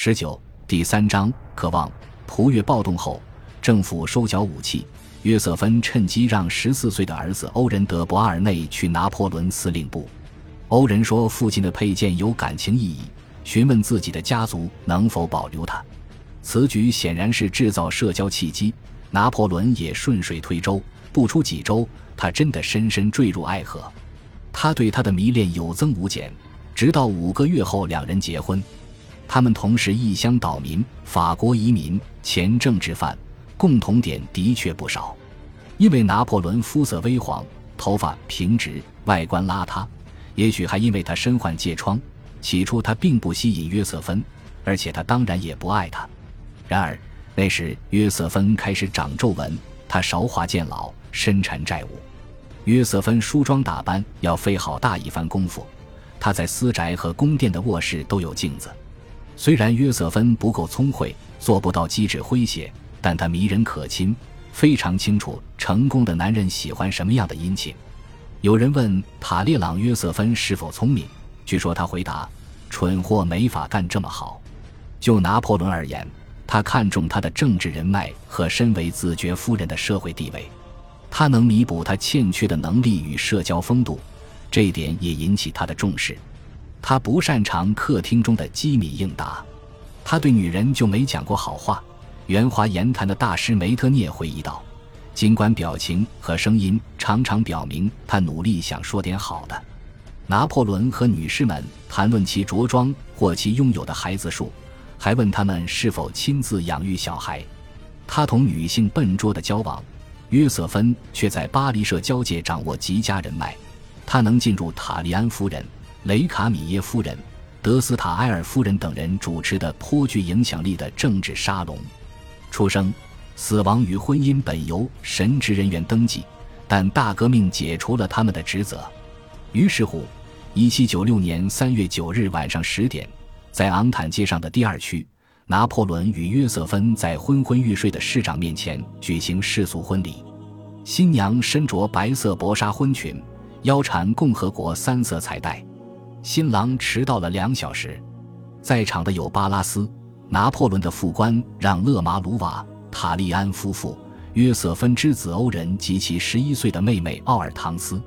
十九第三章渴望普越暴动后，政府收缴武器。约瑟芬趁机让十四岁的儿子欧仁德·博尔内去拿破仑司令部。欧仁说，父亲的佩剑有感情意义，询问自己的家族能否保留它。此举显然是制造社交契机。拿破仑也顺水推舟，不出几周，他真的深深坠入爱河。他对他的迷恋有增无减，直到五个月后，两人结婚。他们同是异乡岛民，法国移民，前政治犯，共同点的确不少。因为拿破仑肤色微黄，头发平直，外观邋遢，也许还因为他身患疥疮。起初他并不吸引约瑟芬，而且他当然也不爱他。然而那时约瑟芬开始长皱纹，他韶华渐老，身缠债务。约瑟芬梳妆打扮要费好大一番功夫。他在私宅和宫殿的卧室都有镜子。虽然约瑟芬不够聪慧，做不到机智诙谐，但她迷人可亲，非常清楚成功的男人喜欢什么样的殷勤。有人问塔列朗约瑟芬是否聪明，据说他回答：“蠢货没法干这么好。”就拿破仑而言，他看重他的政治人脉和身为子爵夫人的社会地位，他能弥补他欠缺的能力与社交风度，这一点也引起他的重视。他不擅长客厅中的机敏应答，他对女人就没讲过好话。圆滑言谈的大师梅特涅回忆道：“尽管表情和声音常常表明他努力想说点好的。”拿破仑和女士们谈论其着装或其拥有的孩子数，还问他们是否亲自养育小孩。他同女性笨拙的交往，约瑟芬却在巴黎社交界掌握极佳人脉。他能进入塔利安夫人。雷卡米耶夫人、德斯塔埃尔夫人等人主持的颇具影响力的政治沙龙。出生、死亡与婚姻本由神职人员登记，但大革命解除了他们的职责。于是乎，1796年3月9日晚上十点，在昂坦街上的第二区，拿破仑与约瑟芬在昏昏欲睡的市长面前举行世俗婚礼。新娘身着白色薄纱婚裙，腰缠共和国三色彩带。新郎迟到了两小时，在场的有巴拉斯、拿破仑的副官让勒马鲁瓦、塔利安夫妇、约瑟芬之子欧仁及其十一岁的妹妹奥尔唐斯。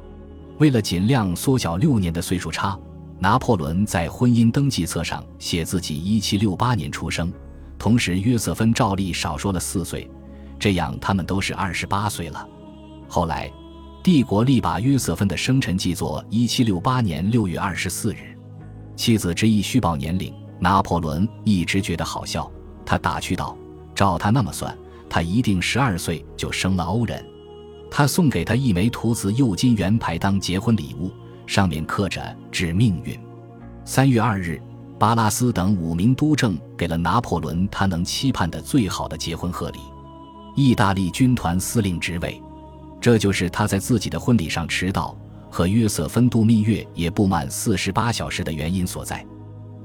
为了尽量缩小六年的岁数差，拿破仑在婚姻登记册上写自己一七六八年出生，同时约瑟芬照例少说了四岁，这样他们都是二十八岁了。后来。帝国力把约瑟芬的生辰记作一七六八年六月二十四日，妻子执意虚报年龄，拿破仑一直觉得好笑。他打趣道：“照他那么算，他一定十二岁就生了欧仁。”他送给他一枚图瓷铀金圆牌当结婚礼物，上面刻着“致命运”。三月二日，巴拉斯等五名督政给了拿破仑他能期盼的最好的结婚贺礼——意大利军团司令职位。这就是他在自己的婚礼上迟到和约瑟芬度蜜月也不满四十八小时的原因所在。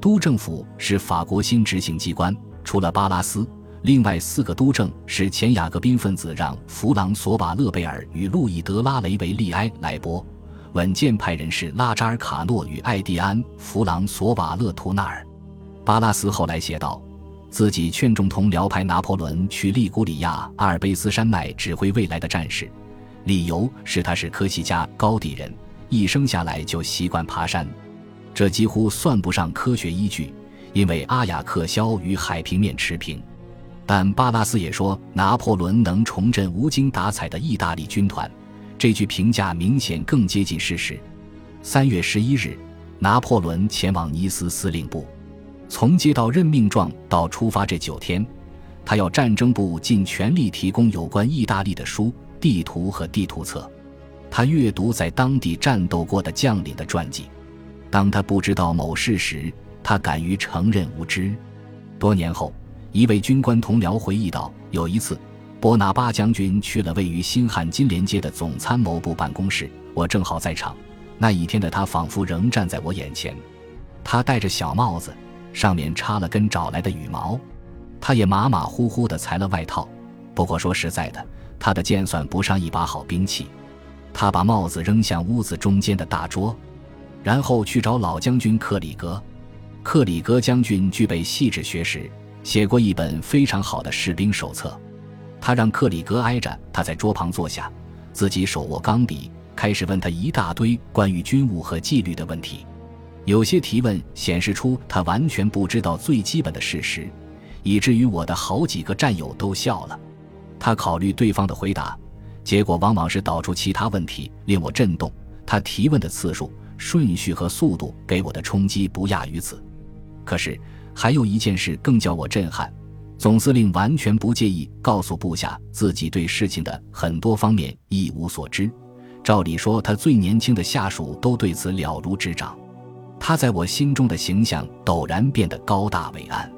督政府是法国新执行机关，除了巴拉斯，另外四个督政是前雅各宾分子让·弗朗索瓦·勒贝尔与路易·德拉雷维利埃莱波，稳健派人士拉扎尔·卡诺与艾蒂安·弗朗索瓦·勒图纳尔。巴拉斯后来写道，自己劝众同僚派拿破仑去利古里亚阿尔卑斯山脉指挥未来的战士。理由是他是科西嘉高地人，一生下来就习惯爬山，这几乎算不上科学依据，因为阿雅克肖与海平面持平。但巴拉斯也说拿破仑能重振无精打采的意大利军团，这句评价明显更接近事实。三月十一日，拿破仑前往尼斯司令部，从接到任命状到出发这九天，他要战争部尽全力提供有关意大利的书。地图和地图册，他阅读在当地战斗过的将领的传记。当他不知道某事时，他敢于承认无知。多年后，一位军官同僚回忆道：“有一次，波拿巴将军去了位于新汉金连街的总参谋部办公室，我正好在场。那一天的他仿佛仍站在我眼前。他戴着小帽子，上面插了根找来的羽毛。他也马马虎虎地裁了外套。不过说实在的。”他的剑算不上一把好兵器，他把帽子扔向屋子中间的大桌，然后去找老将军克里格。克里格将军具备细致学识，写过一本非常好的士兵手册。他让克里格挨着他在桌旁坐下，自己手握钢笔，开始问他一大堆关于军务和纪律的问题。有些提问显示出他完全不知道最基本的事实，以至于我的好几个战友都笑了。他考虑对方的回答，结果往往是导出其他问题，令我震动。他提问的次数、顺序和速度给我的冲击不亚于此。可是还有一件事更叫我震撼。总司令完全不介意告诉部下自己对事情的很多方面一无所知。照理说，他最年轻的下属都对此了如指掌。他在我心中的形象陡然变得高大伟岸。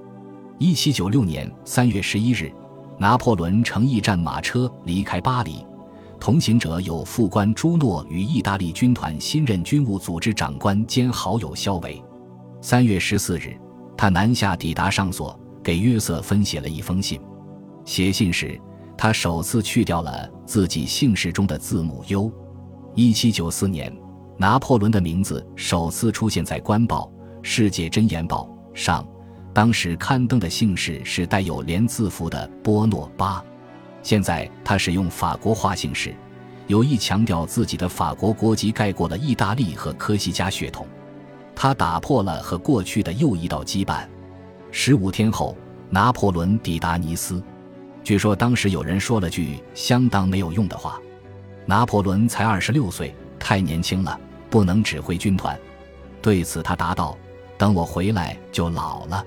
一七九六年三月十一日，拿破仑乘驿站马车离开巴黎，同行者有副官朱诺与意大利军团新任军务组织长官兼好友肖维。三月十四日，他南下抵达上索。给约瑟芬写了一封信，写信时，他首次去掉了自己姓氏中的字母 U。一七九四年，拿破仑的名字首次出现在《官报》《世界箴言报》上，当时刊登的姓氏是带有连字符的波诺巴。现在他使用法国化姓氏，有意强调自己的法国国籍盖过了意大利和科西嘉血统。他打破了和过去的又一道羁绊。十五天后，拿破仑抵达尼斯。据说当时有人说了句相当没有用的话：“拿破仑才二十六岁，太年轻了，不能指挥军团。”对此，他答道：“等我回来就老了。”